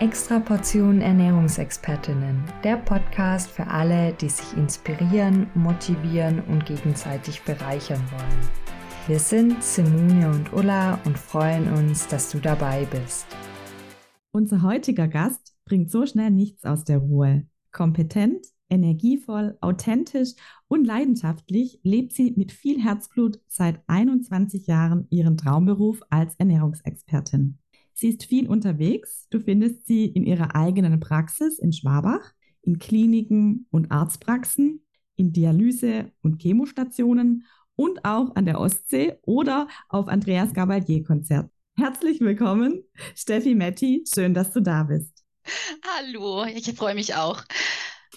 Extra Portion Ernährungsexpertinnen, der Podcast für alle, die sich inspirieren, motivieren und gegenseitig bereichern wollen. Wir sind Simone und Ulla und freuen uns, dass du dabei bist. Unser heutiger Gast bringt so schnell nichts aus der Ruhe. Kompetent, energievoll, authentisch und leidenschaftlich lebt sie mit viel Herzblut seit 21 Jahren ihren Traumberuf als Ernährungsexpertin. Sie ist viel unterwegs. Du findest sie in ihrer eigenen Praxis in Schwabach, in Kliniken und Arztpraxen, in Dialyse- und Chemostationen und auch an der Ostsee oder auf Andreas Gabalier-Konzert. Herzlich willkommen, Steffi Metti. Schön, dass du da bist. Hallo, ich freue mich auch.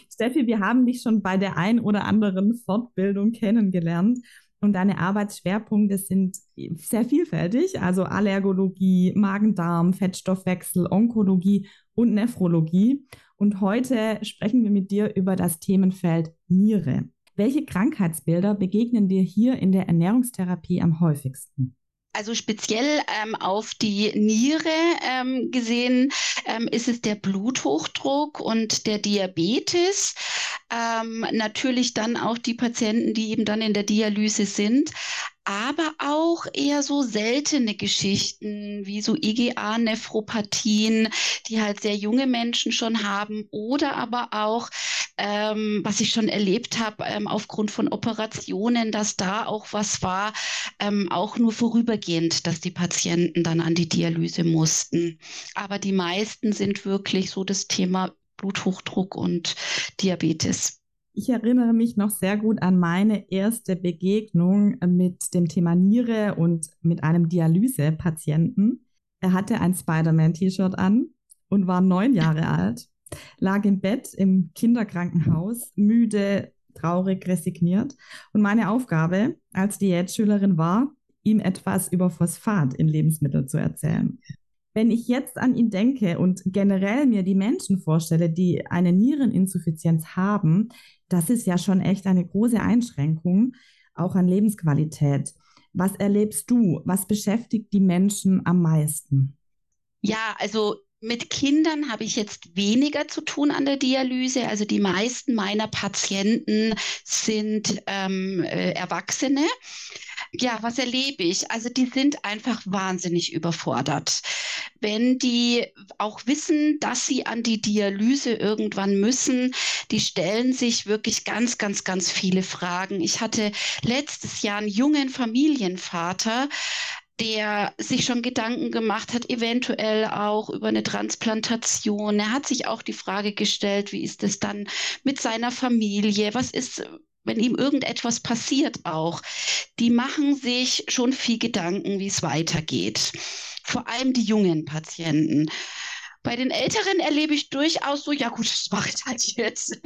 Steffi, wir haben dich schon bei der ein oder anderen Fortbildung kennengelernt und deine Arbeitsschwerpunkte sind sehr vielfältig, also Allergologie, Magen-Darm, Fettstoffwechsel, Onkologie und Nephrologie. Und heute sprechen wir mit dir über das Themenfeld Niere. Welche Krankheitsbilder begegnen dir hier in der Ernährungstherapie am häufigsten? Also speziell ähm, auf die Niere ähm, gesehen ähm, ist es der Bluthochdruck und der Diabetes. Ähm, natürlich dann auch die Patienten, die eben dann in der Dialyse sind aber auch eher so seltene Geschichten wie so IgA-Nephropathien, die halt sehr junge Menschen schon haben oder aber auch, ähm, was ich schon erlebt habe, ähm, aufgrund von Operationen, dass da auch was war, ähm, auch nur vorübergehend, dass die Patienten dann an die Dialyse mussten. Aber die meisten sind wirklich so das Thema Bluthochdruck und Diabetes. Ich erinnere mich noch sehr gut an meine erste Begegnung mit dem Thema Niere und mit einem Dialysepatienten. Er hatte ein Spider-Man-T-Shirt an und war neun Jahre alt, lag im Bett im Kinderkrankenhaus, müde, traurig, resigniert. Und meine Aufgabe als Diätschülerin war, ihm etwas über Phosphat in Lebensmitteln zu erzählen. Wenn ich jetzt an ihn denke und generell mir die Menschen vorstelle, die eine Niereninsuffizienz haben, das ist ja schon echt eine große Einschränkung, auch an Lebensqualität. Was erlebst du? Was beschäftigt die Menschen am meisten? Ja, also mit Kindern habe ich jetzt weniger zu tun an der Dialyse. Also die meisten meiner Patienten sind ähm, äh, Erwachsene. Ja, was erlebe ich? Also die sind einfach wahnsinnig überfordert. Wenn die auch wissen, dass sie an die Dialyse irgendwann müssen, die stellen sich wirklich ganz, ganz, ganz viele Fragen. Ich hatte letztes Jahr einen jungen Familienvater, der sich schon Gedanken gemacht hat, eventuell auch über eine Transplantation. Er hat sich auch die Frage gestellt, wie ist es dann mit seiner Familie? Was ist, wenn ihm irgendetwas passiert auch? Die machen sich schon viel Gedanken, wie es weitergeht. Vor allem die jungen Patienten. Bei den Älteren erlebe ich durchaus so, ja gut, das mache ich halt jetzt.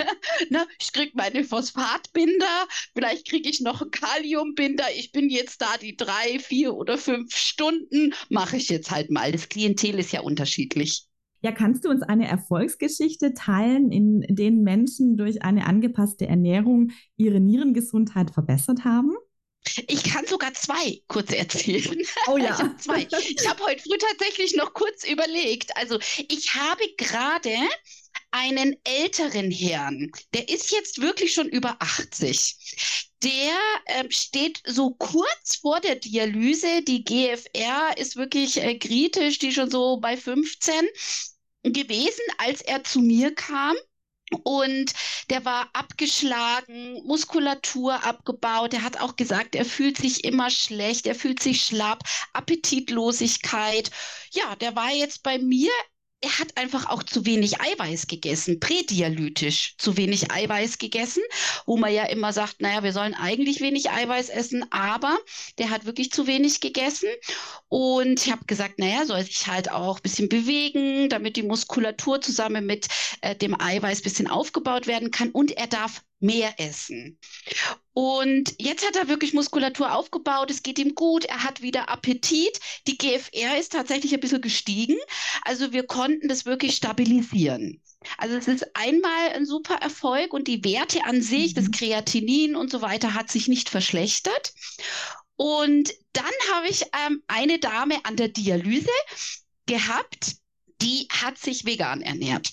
ne? Ich kriege meine Phosphatbinder, vielleicht kriege ich noch einen Kaliumbinder. Ich bin jetzt da die drei, vier oder fünf Stunden, mache ich jetzt halt mal. Das Klientel ist ja unterschiedlich. Ja, kannst du uns eine Erfolgsgeschichte teilen, in denen Menschen durch eine angepasste Ernährung ihre Nierengesundheit verbessert haben? Ich kann sogar zwei kurz erzählen. Oh ja. Ich habe zwei. Ich habe heute früh tatsächlich noch kurz überlegt. Also ich habe gerade einen älteren Herrn, der ist jetzt wirklich schon über 80. Der ähm, steht so kurz vor der Dialyse. Die GFR ist wirklich äh, kritisch, die schon so bei 15 gewesen, als er zu mir kam. Und der war abgeschlagen, Muskulatur abgebaut. Er hat auch gesagt, er fühlt sich immer schlecht, er fühlt sich schlapp, Appetitlosigkeit. Ja, der war jetzt bei mir er hat einfach auch zu wenig Eiweiß gegessen, prädialytisch zu wenig Eiweiß gegessen, wo man ja immer sagt, naja, wir sollen eigentlich wenig Eiweiß essen, aber der hat wirklich zu wenig gegessen. Und ich habe gesagt, naja, soll sich halt auch ein bisschen bewegen, damit die Muskulatur zusammen mit äh, dem Eiweiß ein bisschen aufgebaut werden kann. Und er darf mehr essen. Und jetzt hat er wirklich Muskulatur aufgebaut, es geht ihm gut, er hat wieder Appetit. Die GFR ist tatsächlich ein bisschen gestiegen. Also wir konnten das wirklich stabilisieren. Also es ist einmal ein super Erfolg und die Werte an sich, mhm. das Kreatinin und so weiter, hat sich nicht verschlechtert. Und dann habe ich ähm, eine Dame an der Dialyse gehabt, die hat sich vegan ernährt.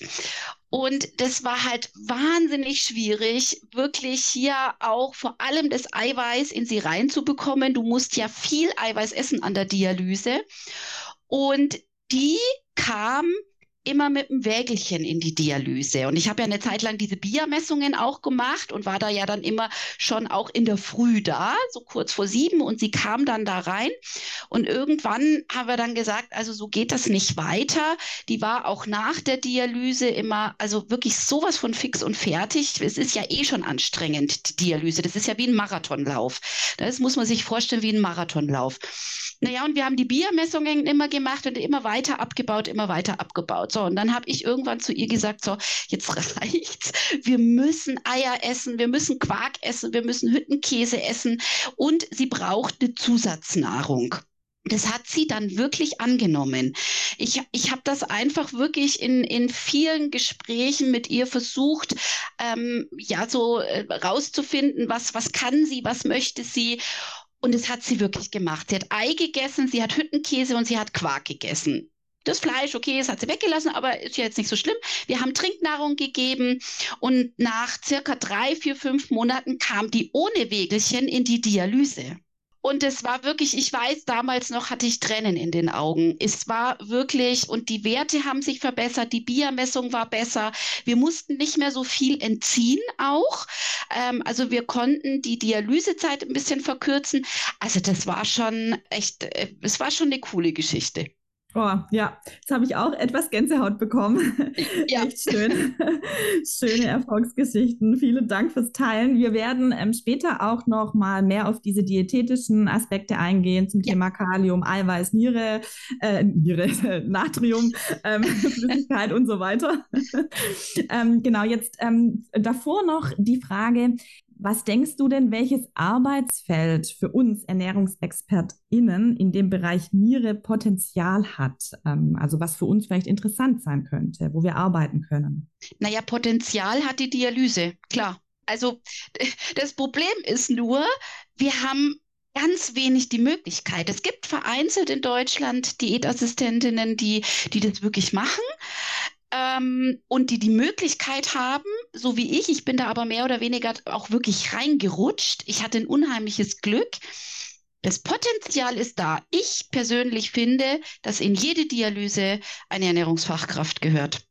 Und das war halt wahnsinnig schwierig, wirklich hier auch vor allem das Eiweiß in sie reinzubekommen. Du musst ja viel Eiweiß essen an der Dialyse. Und die kam immer mit dem Wägelchen in die Dialyse. Und ich habe ja eine Zeit lang diese Biermessungen auch gemacht und war da ja dann immer schon auch in der Früh da, so kurz vor sieben. Und sie kam dann da rein. Und irgendwann haben wir dann gesagt, also so geht das nicht weiter. Die war auch nach der Dialyse immer, also wirklich sowas von fix und fertig. Es ist ja eh schon anstrengend, die Dialyse. Das ist ja wie ein Marathonlauf. Das muss man sich vorstellen wie ein Marathonlauf. Naja, und wir haben die Biermessungen immer gemacht und immer weiter abgebaut, immer weiter abgebaut. So, und dann habe ich irgendwann zu ihr gesagt, so, jetzt reicht's. Wir müssen Eier essen, wir müssen Quark essen, wir müssen Hüttenkäse essen und sie braucht eine Zusatznahrung. Das hat sie dann wirklich angenommen. Ich, ich habe das einfach wirklich in, in vielen Gesprächen mit ihr versucht, ähm, ja, so äh, rauszufinden, was, was kann sie, was möchte sie. Und das hat sie wirklich gemacht. Sie hat Ei gegessen, sie hat Hüttenkäse und sie hat Quark gegessen. Das Fleisch, okay, das hat sie weggelassen, aber ist ja jetzt nicht so schlimm. Wir haben Trinknahrung gegeben und nach circa drei, vier, fünf Monaten kam die ohne Wägelchen in die Dialyse. Und es war wirklich, ich weiß, damals noch hatte ich Tränen in den Augen. Es war wirklich, und die Werte haben sich verbessert, die Biermessung war besser. Wir mussten nicht mehr so viel entziehen auch. Ähm, also wir konnten die Dialysezeit ein bisschen verkürzen. Also das war schon echt, äh, es war schon eine coole Geschichte. Oh, ja, jetzt habe ich auch etwas Gänsehaut bekommen. Ja. Echt schön. Schöne Erfolgsgeschichten. Vielen Dank fürs Teilen. Wir werden ähm, später auch noch mal mehr auf diese diätetischen Aspekte eingehen zum ja. Thema Kalium, Eiweiß, Niere, äh, Niere, Natrium, ähm, Flüssigkeit und so weiter. ähm, genau, jetzt ähm, davor noch die Frage, was denkst du denn, welches Arbeitsfeld für uns ErnährungsexpertInnen in dem Bereich Niere Potenzial hat? Ähm, also was für uns vielleicht interessant sein könnte, wo wir arbeiten können? Naja, Potenzial hat die Dialyse, klar. Also das Problem ist nur, wir haben ganz wenig die Möglichkeit. Es gibt vereinzelt in Deutschland Diätassistentinnen, die, die das wirklich machen ähm, und die die Möglichkeit haben, so wie ich, ich bin da aber mehr oder weniger auch wirklich reingerutscht. Ich hatte ein unheimliches Glück. Das Potenzial ist da. Ich persönlich finde, dass in jede Dialyse eine Ernährungsfachkraft gehört.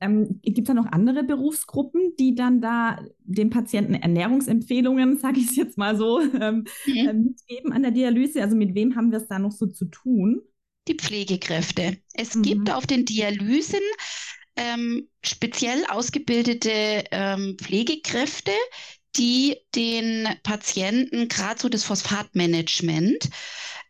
ähm, Gibt es da noch andere Berufsgruppen, die dann da den Patienten Ernährungsempfehlungen, sage ich es jetzt mal so, ähm, mhm. äh, mitgeben an der Dialyse? Also mit wem haben wir es da noch so zu tun? Die Pflegekräfte. Es mhm. gibt auf den Dialysen ähm, speziell ausgebildete ähm, Pflegekräfte, die den Patienten gerade so das Phosphatmanagement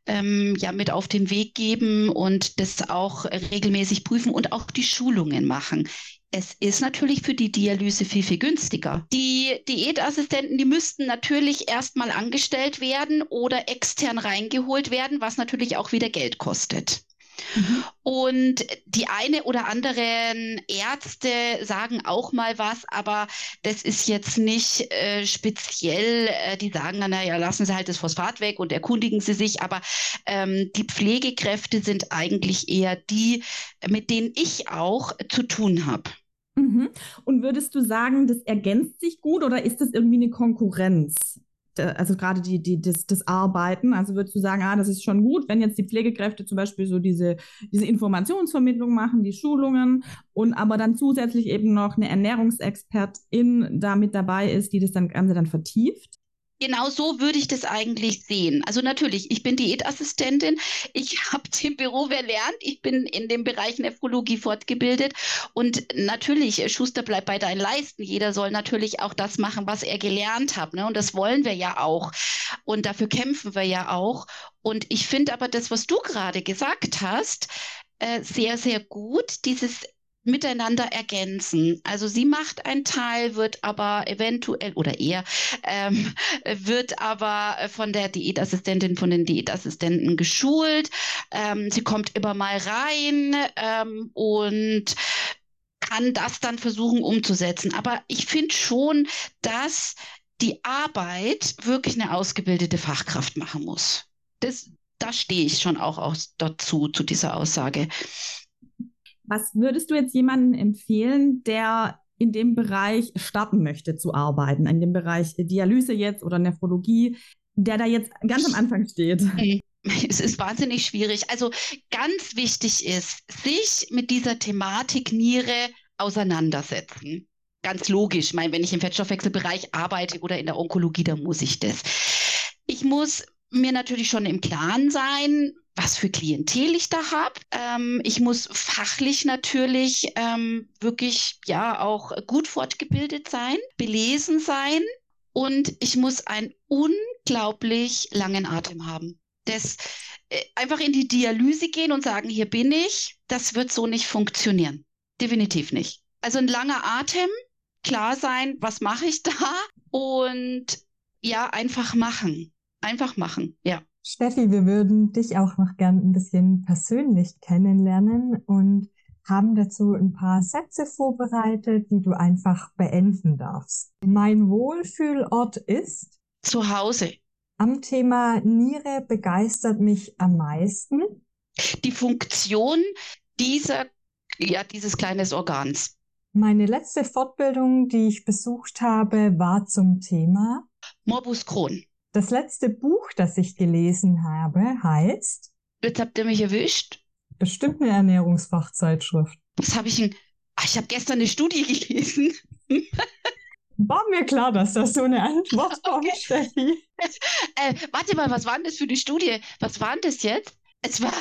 ähm, ja mit auf den Weg geben und das auch regelmäßig prüfen und auch die Schulungen machen. Es ist natürlich für die Dialyse viel, viel günstiger. Die Diätassistenten, die müssten natürlich erstmal angestellt werden oder extern reingeholt werden, was natürlich auch wieder Geld kostet. Mhm. Und die eine oder anderen Ärzte sagen auch mal was, aber das ist jetzt nicht äh, speziell. Äh, die sagen dann, naja, lassen Sie halt das Phosphat weg und erkundigen Sie sich. Aber ähm, die Pflegekräfte sind eigentlich eher die, mit denen ich auch zu tun habe. Mhm. Und würdest du sagen, das ergänzt sich gut oder ist das irgendwie eine Konkurrenz? Also gerade die, die, das, das Arbeiten, also würdest du sagen, ah, das ist schon gut, wenn jetzt die Pflegekräfte zum Beispiel so diese, diese Informationsvermittlung machen, die Schulungen und aber dann zusätzlich eben noch eine Ernährungsexpertin da mit dabei ist, die das dann Ganze dann vertieft? Genau so würde ich das eigentlich sehen. Also natürlich, ich bin Diätassistentin, ich habe den Beruf erlernt, ich bin in dem Bereich Nephrologie fortgebildet und natürlich, Schuster bleibt bei deinen Leisten. Jeder soll natürlich auch das machen, was er gelernt hat. Ne? Und das wollen wir ja auch. Und dafür kämpfen wir ja auch. Und ich finde aber das, was du gerade gesagt hast, äh, sehr, sehr gut, dieses miteinander ergänzen. Also sie macht einen Teil, wird aber eventuell oder eher ähm, wird aber von der Diätassistentin, von den Diätassistenten geschult. Ähm, sie kommt immer mal rein ähm, und kann das dann versuchen umzusetzen. Aber ich finde schon, dass die Arbeit wirklich eine ausgebildete Fachkraft machen muss. Das, da stehe ich schon auch aus, dazu, zu dieser Aussage. Was würdest du jetzt jemandem empfehlen, der in dem Bereich starten möchte zu arbeiten, in dem Bereich Dialyse jetzt oder Nephrologie, der da jetzt ganz am Anfang steht? Es ist wahnsinnig schwierig. Also ganz wichtig ist, sich mit dieser Thematik Niere auseinandersetzen. Ganz logisch. Ich meine, wenn ich im Fettstoffwechselbereich arbeite oder in der Onkologie, dann muss ich das. Ich muss mir natürlich schon im Klaren sein, was für Klientel ich da habe. Ähm, ich muss fachlich natürlich ähm, wirklich ja auch gut fortgebildet sein, belesen sein und ich muss einen unglaublich langen Atem haben. Das äh, einfach in die Dialyse gehen und sagen, hier bin ich, das wird so nicht funktionieren. Definitiv nicht. Also ein langer Atem, klar sein, was mache ich da und ja, einfach machen. Einfach machen, ja. Steffi, wir würden dich auch noch gern ein bisschen persönlich kennenlernen und haben dazu ein paar Sätze vorbereitet, die du einfach beenden darfst. Mein Wohlfühlort ist zu Hause. Am Thema Niere begeistert mich am meisten die Funktion dieser ja dieses kleines Organs. Meine letzte Fortbildung, die ich besucht habe, war zum Thema Morbus Crohn. Das letzte Buch, das ich gelesen habe, heißt. Jetzt habt ihr mich erwischt. Bestimmt eine Ernährungsfachzeitschrift. Was habe ich denn? Ach, ich habe gestern eine Studie gelesen. War mir klar, dass das so eine Antwort kommt, okay. Steffi. Äh, warte mal, was war denn das für eine Studie? Was war denn das jetzt? Es war,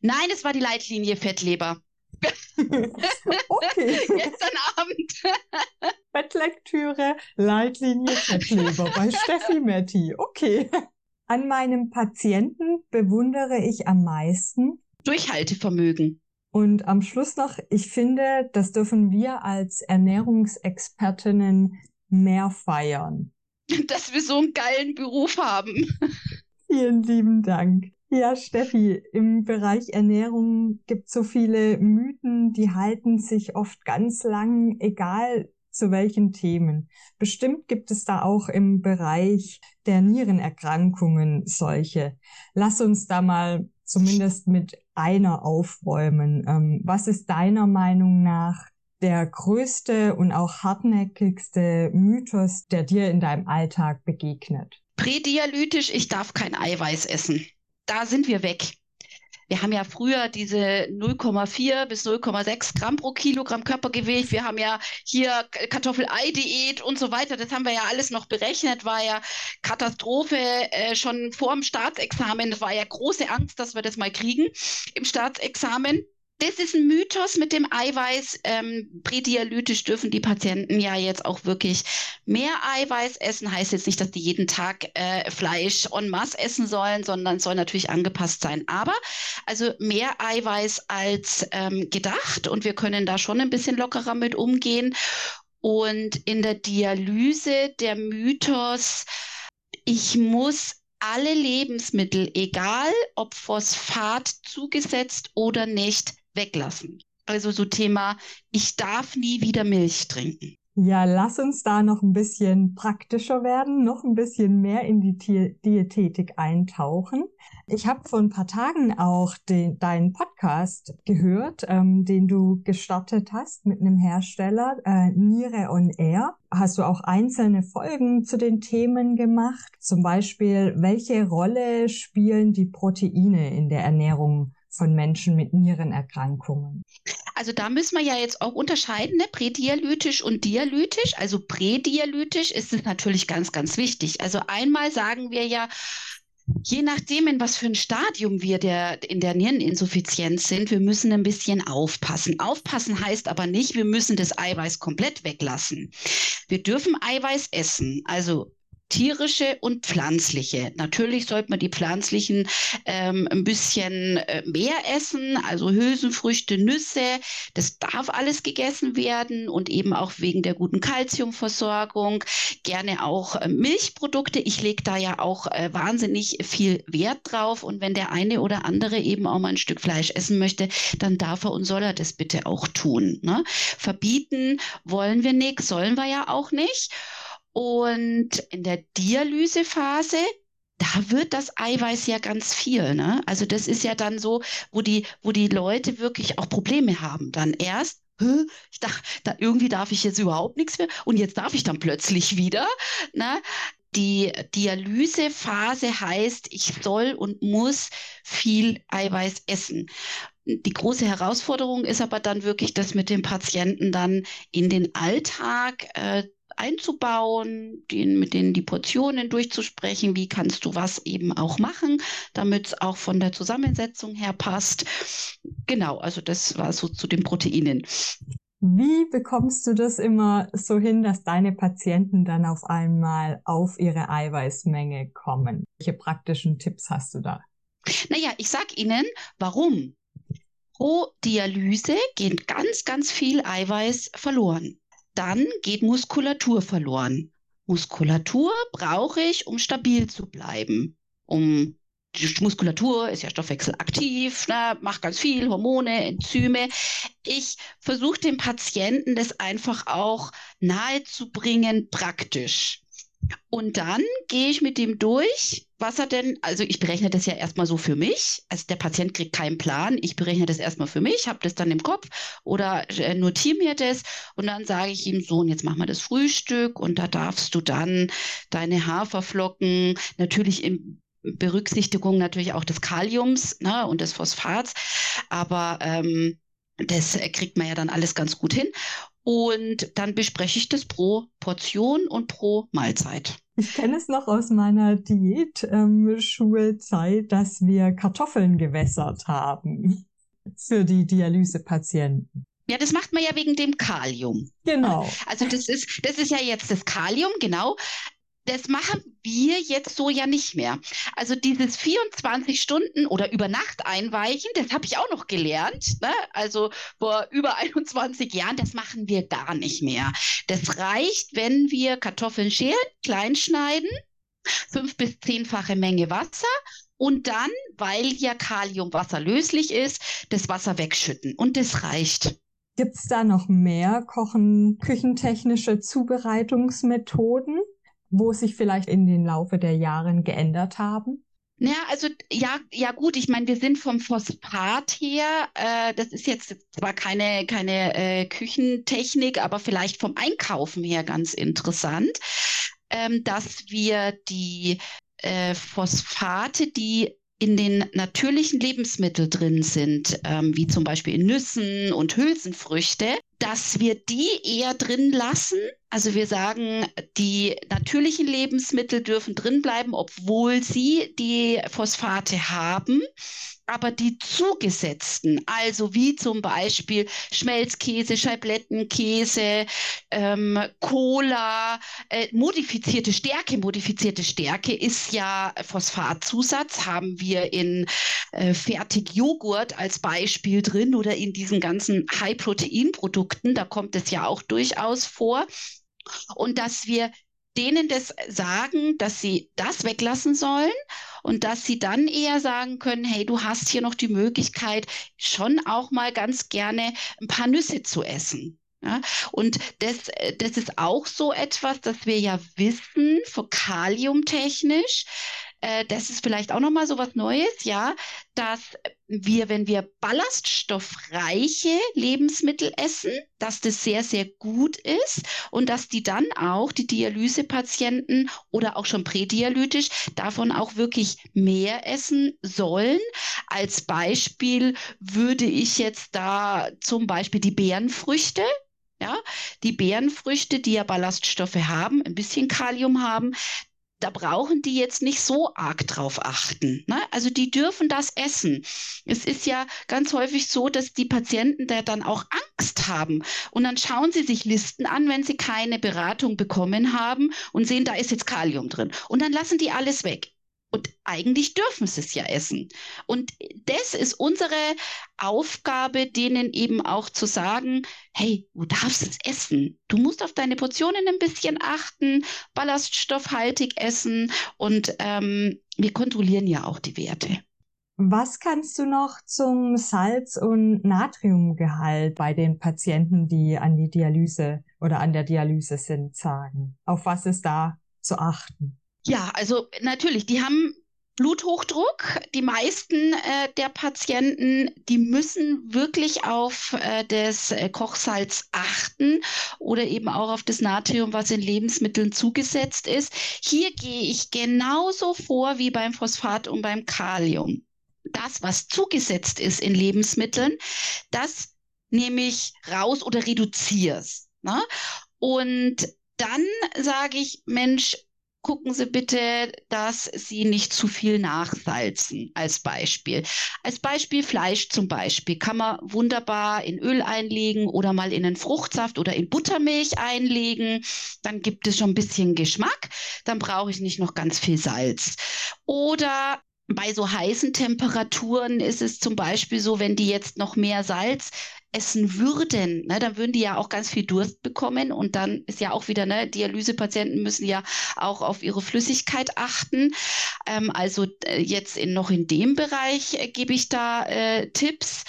nein, es war die Leitlinie Fettleber. okay. Gestern Abend. Bettlektüre, Leitlinie Fettleber bei Steffi Metti. Okay. An meinem Patienten bewundere ich am meisten Durchhaltevermögen. Und am Schluss noch, ich finde, das dürfen wir als Ernährungsexpertinnen mehr feiern. Dass wir so einen geilen Beruf haben. Vielen lieben Dank. Ja, Steffi, im Bereich Ernährung gibt es so viele Mythen, die halten sich oft ganz lang, egal zu welchen Themen. Bestimmt gibt es da auch im Bereich der Nierenerkrankungen solche. Lass uns da mal zumindest mit einer aufräumen. Ähm, was ist deiner Meinung nach der größte und auch hartnäckigste Mythos, der dir in deinem Alltag begegnet? Prädialytisch, ich darf kein Eiweiß essen da sind wir weg. Wir haben ja früher diese 0,4 bis 0,6 Gramm pro Kilogramm Körpergewicht. Wir haben ja hier Kartoffel-Ei-Diät und so weiter. Das haben wir ja alles noch berechnet. War ja Katastrophe äh, schon vor dem Staatsexamen. Das war ja große Angst, dass wir das mal kriegen im Staatsexamen das ist ein Mythos mit dem Eiweiß. Ähm, prädialytisch dürfen die Patienten ja jetzt auch wirklich mehr Eiweiß essen. Heißt jetzt nicht, dass die jeden Tag äh, Fleisch en masse essen sollen, sondern soll natürlich angepasst sein. Aber also mehr Eiweiß als ähm, gedacht und wir können da schon ein bisschen lockerer mit umgehen. Und in der Dialyse der Mythos, ich muss alle Lebensmittel, egal ob Phosphat zugesetzt oder nicht, weglassen. Also so Thema, ich darf nie wieder Milch trinken. Ja, lass uns da noch ein bisschen praktischer werden, noch ein bisschen mehr in die Di Diätetik eintauchen. Ich habe vor ein paar Tagen auch den, deinen Podcast gehört, ähm, den du gestartet hast mit einem Hersteller, äh, Niere on Air. Hast du auch einzelne Folgen zu den Themen gemacht? Zum Beispiel, welche Rolle spielen die Proteine in der Ernährung von Menschen mit Nierenerkrankungen. Also da müssen wir ja jetzt auch unterscheiden, ne? prädialytisch und dialytisch. Also prädialytisch ist es natürlich ganz, ganz wichtig. Also einmal sagen wir ja, Je nachdem, in was für ein Stadium wir der, in der Niereninsuffizienz sind, wir müssen ein bisschen aufpassen. Aufpassen heißt aber nicht, wir müssen das Eiweiß komplett weglassen. Wir dürfen Eiweiß essen, also tierische und pflanzliche. Natürlich sollte man die pflanzlichen ähm, ein bisschen äh, mehr essen, also Hülsenfrüchte, Nüsse, das darf alles gegessen werden und eben auch wegen der guten Kalziumversorgung. Gerne auch äh, Milchprodukte. Ich lege da ja auch äh, wahnsinnig viel Wert drauf und wenn der eine oder andere eben auch mal ein Stück Fleisch essen möchte, dann darf er und soll er das bitte auch tun. Ne? Verbieten wollen wir nichts, sollen wir ja auch nicht. Und in der Dialysephase da wird das Eiweiß ja ganz viel. Ne? Also das ist ja dann so, wo die, wo die Leute wirklich auch Probleme haben. Dann erst, ich dachte, da, irgendwie darf ich jetzt überhaupt nichts mehr und jetzt darf ich dann plötzlich wieder. Ne? Die Dialysephase heißt, ich soll und muss viel Eiweiß essen. Die große Herausforderung ist aber dann wirklich, das mit dem Patienten dann in den Alltag äh, einzubauen, den, mit denen die Portionen durchzusprechen, wie kannst du was eben auch machen, damit es auch von der Zusammensetzung her passt. Genau, also das war so zu den Proteinen. Wie bekommst du das immer so hin, dass deine Patienten dann auf einmal auf ihre Eiweißmenge kommen? Welche praktischen Tipps hast du da? Naja, ich sag Ihnen, warum. Pro Dialyse geht ganz, ganz viel Eiweiß verloren dann geht Muskulatur verloren. Muskulatur brauche ich, um stabil zu bleiben. Um die Muskulatur ist ja stoffwechselaktiv, ne, macht ganz viel, Hormone, Enzyme. Ich versuche dem Patienten das einfach auch nahezubringen, praktisch. Und dann gehe ich mit ihm durch, was er denn, also ich berechne das ja erstmal so für mich. Also der Patient kriegt keinen Plan. Ich berechne das erstmal für mich, habe das dann im Kopf oder äh, notiere mir das und dann sage ich ihm so, und jetzt machen wir das Frühstück und da darfst du dann deine Haferflocken natürlich in Berücksichtigung natürlich auch des Kaliums ne, und des Phosphats, aber ähm, das kriegt man ja dann alles ganz gut hin. Und dann bespreche ich das pro Portion und pro Mahlzeit. Ich kenne es noch aus meiner Diät-Schulzeit, ähm, dass wir Kartoffeln gewässert haben für die Dialysepatienten. Ja, das macht man ja wegen dem Kalium. Genau. Also das ist, das ist ja jetzt das Kalium, genau das machen wir jetzt so ja nicht mehr. Also dieses 24 Stunden oder über Nacht einweichen, das habe ich auch noch gelernt. Ne? Also vor über 21 Jahren, das machen wir gar nicht mehr. Das reicht, wenn wir Kartoffeln schälen, klein schneiden, fünf bis zehnfache Menge Wasser und dann, weil ja Kalium wasserlöslich ist, das Wasser wegschütten. Und das reicht. Gibt es da noch mehr Kochen, küchentechnische Zubereitungsmethoden? Wo sich vielleicht in den Laufe der Jahre geändert haben? Ja, also ja, ja gut, ich meine, wir sind vom Phosphat her, äh, das ist jetzt zwar keine, keine äh, Küchentechnik, aber vielleicht vom Einkaufen her ganz interessant, ähm, dass wir die äh, Phosphate, die in den natürlichen Lebensmitteln drin sind, ähm, wie zum Beispiel in Nüssen und Hülsenfrüchte, dass wir die eher drin lassen. Also wir sagen, die natürlichen Lebensmittel dürfen drin bleiben, obwohl sie die Phosphate haben aber die zugesetzten, also wie zum Beispiel Schmelzkäse, Scheiblettenkäse, ähm, Cola, äh, modifizierte Stärke, modifizierte Stärke ist ja Phosphatzusatz, haben wir in äh, Fertigjoghurt als Beispiel drin oder in diesen ganzen High-Protein-Produkten, da kommt es ja auch durchaus vor. Und dass wir denen das sagen, dass sie das weglassen sollen und dass sie dann eher sagen können, hey, du hast hier noch die Möglichkeit, schon auch mal ganz gerne ein paar Nüsse zu essen. Ja, und das, das ist auch so etwas, dass wir ja wissen, fokaliumtechnisch, äh, das ist vielleicht auch nochmal so was Neues, ja, dass wir, wenn wir ballaststoffreiche Lebensmittel essen, dass das sehr, sehr gut ist und dass die dann auch, die Dialysepatienten oder auch schon prädialytisch, davon auch wirklich mehr essen sollen. Als Beispiel würde ich jetzt da zum Beispiel die Beerenfrüchte ja, die Beerenfrüchte, die ja Ballaststoffe haben, ein bisschen Kalium haben, da brauchen die jetzt nicht so arg drauf achten. Ne? Also die dürfen das essen. Es ist ja ganz häufig so, dass die Patienten da dann auch Angst haben. Und dann schauen sie sich Listen an, wenn sie keine Beratung bekommen haben und sehen, da ist jetzt Kalium drin. Und dann lassen die alles weg. Und eigentlich dürfen sie es ja essen. Und das ist unsere Aufgabe, denen eben auch zu sagen, hey, du darfst es essen. Du musst auf deine Portionen ein bisschen achten, ballaststoffhaltig essen und ähm, wir kontrollieren ja auch die Werte. Was kannst du noch zum Salz- und Natriumgehalt bei den Patienten, die an die Dialyse oder an der Dialyse sind, sagen? Auf was ist da zu achten? Ja, also natürlich, die haben Bluthochdruck. Die meisten äh, der Patienten, die müssen wirklich auf äh, das äh, Kochsalz achten oder eben auch auf das Natrium, was in Lebensmitteln zugesetzt ist. Hier gehe ich genauso vor wie beim Phosphat und beim Kalium. Das, was zugesetzt ist in Lebensmitteln, das nehme ich raus oder reduziere es. Ne? Und dann sage ich, Mensch, gucken Sie bitte, dass Sie nicht zu viel nachsalzen, als Beispiel. Als Beispiel Fleisch zum Beispiel kann man wunderbar in Öl einlegen oder mal in einen Fruchtsaft oder in Buttermilch einlegen. Dann gibt es schon ein bisschen Geschmack. Dann brauche ich nicht noch ganz viel Salz. Oder bei so heißen Temperaturen ist es zum Beispiel so, wenn die jetzt noch mehr Salz essen würden, ne, dann würden die ja auch ganz viel Durst bekommen und dann ist ja auch wieder, ne, Dialysepatienten müssen ja auch auf ihre Flüssigkeit achten. Ähm, also äh, jetzt in, noch in dem Bereich äh, gebe ich da äh, Tipps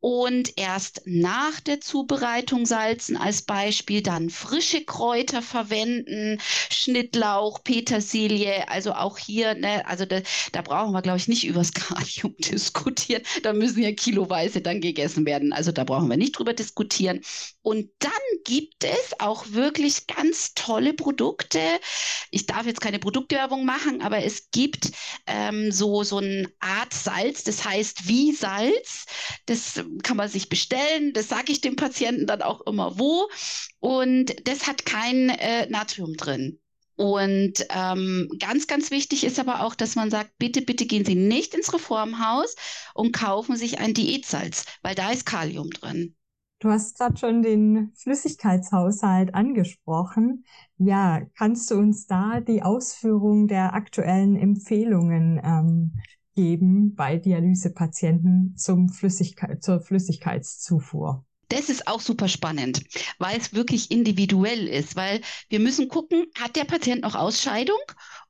und erst nach der Zubereitung salzen als Beispiel, dann frische Kräuter verwenden, Schnittlauch, Petersilie, also auch hier, ne, also da, da brauchen wir, glaube ich, nicht über das Kalium diskutieren, da müssen ja kiloweise dann gegessen werden, also da brauchen wir nicht drüber diskutieren. Und dann gibt es auch wirklich ganz tolle Produkte. Ich darf jetzt keine Produktwerbung machen, aber es gibt ähm, so, so eine Art Salz, das heißt wie Salz, das kann man sich bestellen. Das sage ich dem Patienten dann auch immer wo. Und das hat kein äh, Natrium drin. Und ähm, ganz, ganz wichtig ist aber auch, dass man sagt, bitte, bitte gehen Sie nicht ins Reformhaus und kaufen sich ein Diätsalz, weil da ist Kalium drin. Du hast gerade schon den Flüssigkeitshaushalt angesprochen. Ja, kannst du uns da die Ausführung der aktuellen Empfehlungen ähm, geben bei Dialysepatienten zum Flüssigkeit, zur Flüssigkeitszufuhr. Das ist auch super spannend, weil es wirklich individuell ist, weil wir müssen gucken, hat der Patient noch Ausscheidung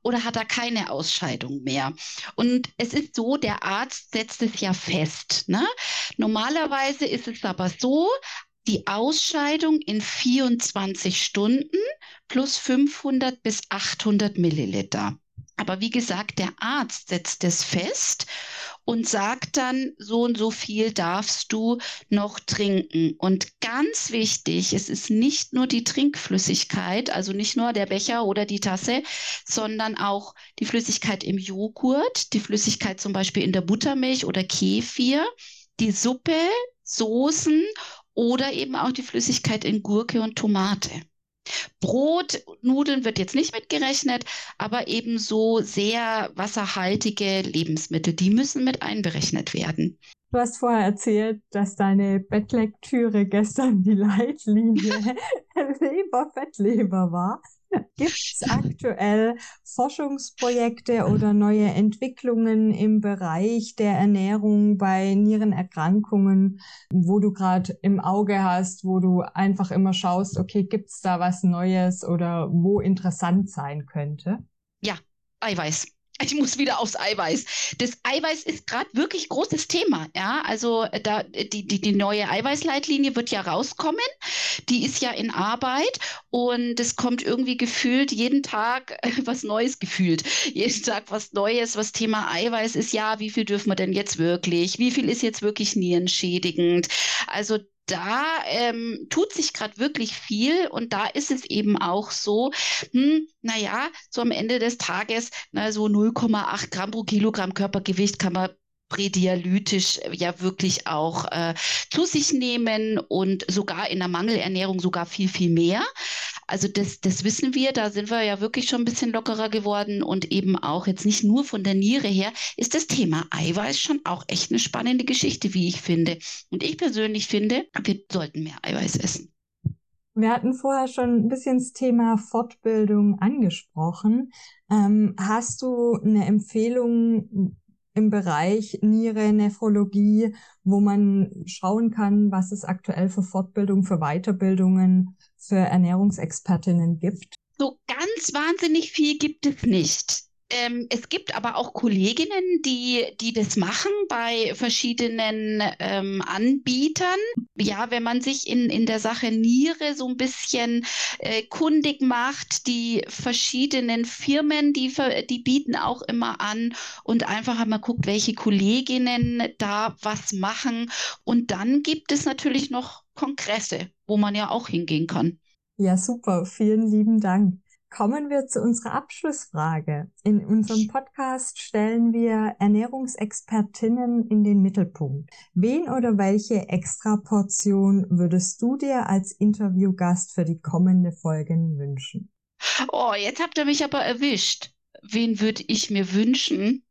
oder hat er keine Ausscheidung mehr? Und es ist so, der Arzt setzt es ja fest. Ne? Normalerweise ist es aber so, die Ausscheidung in 24 Stunden plus 500 bis 800 Milliliter. Aber wie gesagt, der Arzt setzt es fest und sagt dann, so und so viel darfst du noch trinken. Und ganz wichtig, es ist nicht nur die Trinkflüssigkeit, also nicht nur der Becher oder die Tasse, sondern auch die Flüssigkeit im Joghurt, die Flüssigkeit zum Beispiel in der Buttermilch oder Kefir, die Suppe, Soßen oder eben auch die Flüssigkeit in Gurke und Tomate. Brot, Nudeln wird jetzt nicht mitgerechnet, aber ebenso sehr wasserhaltige Lebensmittel, die müssen mit einberechnet werden. Du hast vorher erzählt, dass deine Bettlektüre gestern die Leitlinie Leber-Fettleber war. Gibt es aktuell Forschungsprojekte oder neue Entwicklungen im Bereich der Ernährung bei Nierenerkrankungen, wo du gerade im Auge hast, wo du einfach immer schaust, okay, gibt es da was Neues oder wo interessant sein könnte? Ja, Eiweiß ich muss wieder aufs Eiweiß. Das Eiweiß ist gerade wirklich großes Thema. Ja, also äh, da die, die, die neue Eiweißleitlinie wird ja rauskommen. Die ist ja in Arbeit und es kommt irgendwie gefühlt jeden Tag was Neues gefühlt. Jeden Tag was Neues, was Thema Eiweiß ist. Ja, wie viel dürfen wir denn jetzt wirklich? Wie viel ist jetzt wirklich nierenschädigend? Also da ähm, tut sich gerade wirklich viel und da ist es eben auch so, hm, naja, so am Ende des Tages, na, so 0,8 Gramm pro Kilogramm Körpergewicht kann man prädialytisch ja wirklich auch äh, zu sich nehmen und sogar in der Mangelernährung sogar viel, viel mehr. Also das, das wissen wir, da sind wir ja wirklich schon ein bisschen lockerer geworden und eben auch jetzt nicht nur von der Niere her, ist das Thema Eiweiß schon auch echt eine spannende Geschichte, wie ich finde. Und ich persönlich finde, wir sollten mehr Eiweiß essen. Wir hatten vorher schon ein bisschen das Thema Fortbildung angesprochen. Ähm, hast du eine Empfehlung, im Bereich Niere, Nephrologie, wo man schauen kann, was es aktuell für Fortbildung, für Weiterbildungen, für Ernährungsexpertinnen gibt? So ganz wahnsinnig viel gibt es nicht. Ähm, es gibt aber auch Kolleginnen, die, die das machen bei verschiedenen ähm, Anbietern. Ja, wenn man sich in, in der Sache Niere so ein bisschen äh, kundig macht, die verschiedenen Firmen, die, die bieten auch immer an und einfach einmal guckt, welche Kolleginnen da was machen. Und dann gibt es natürlich noch Kongresse, wo man ja auch hingehen kann. Ja, super. Vielen lieben Dank. Kommen wir zu unserer Abschlussfrage. In unserem Podcast stellen wir Ernährungsexpertinnen in den Mittelpunkt. Wen oder welche Extraportion würdest du dir als Interviewgast für die kommende Folgen wünschen? Oh, jetzt habt ihr mich aber erwischt. Wen würde ich mir wünschen?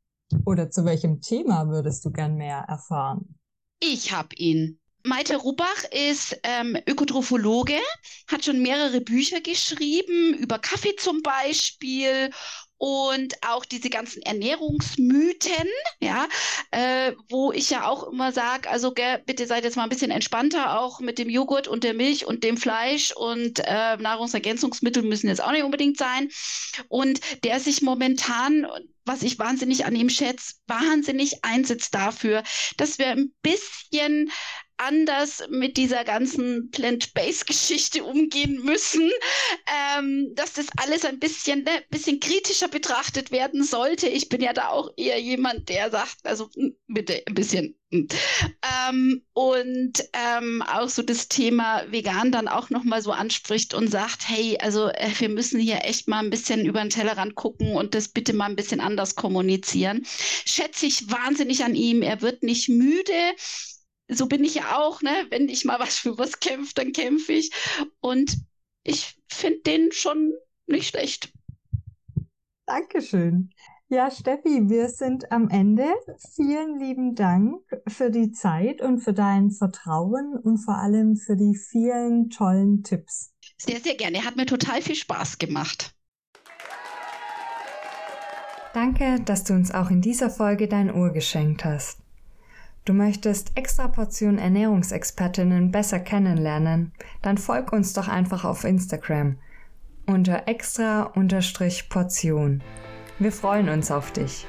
Oder zu welchem Thema würdest du gern mehr erfahren? Ich hab ihn. Maite Rubach ist ähm, Ökotrophologe, hat schon mehrere Bücher geschrieben, über Kaffee zum Beispiel und auch diese ganzen Ernährungsmythen, ja, äh, wo ich ja auch immer sage, also gell, bitte seid jetzt mal ein bisschen entspannter, auch mit dem Joghurt und der Milch und dem Fleisch und äh, Nahrungsergänzungsmittel müssen jetzt auch nicht unbedingt sein. Und der sich momentan, was ich wahnsinnig an ihm schätze, wahnsinnig einsetzt dafür, dass wir ein bisschen anders mit dieser ganzen Plant-Based-Geschichte umgehen müssen, ähm, dass das alles ein bisschen, ne, bisschen kritischer betrachtet werden sollte. Ich bin ja da auch eher jemand, der sagt, also hm, bitte ein bisschen. Hm. Ähm, und ähm, auch so das Thema vegan dann auch nochmal so anspricht und sagt, hey, also äh, wir müssen hier echt mal ein bisschen über den Tellerrand gucken und das bitte mal ein bisschen anders kommunizieren. Schätze ich wahnsinnig an ihm. Er wird nicht müde so bin ich ja auch, ne? Wenn ich mal was für was kämpfe, dann kämpfe ich. Und ich finde den schon nicht schlecht. Dankeschön. Ja, Steffi, wir sind am Ende. Vielen lieben Dank für die Zeit und für dein Vertrauen und vor allem für die vielen tollen Tipps. Sehr, sehr gerne. Hat mir total viel Spaß gemacht. Danke, dass du uns auch in dieser Folge dein Ohr geschenkt hast. Du möchtest extra Portionen Ernährungsexpertinnen besser kennenlernen? Dann folg uns doch einfach auf Instagram unter extra-portion. Wir freuen uns auf dich.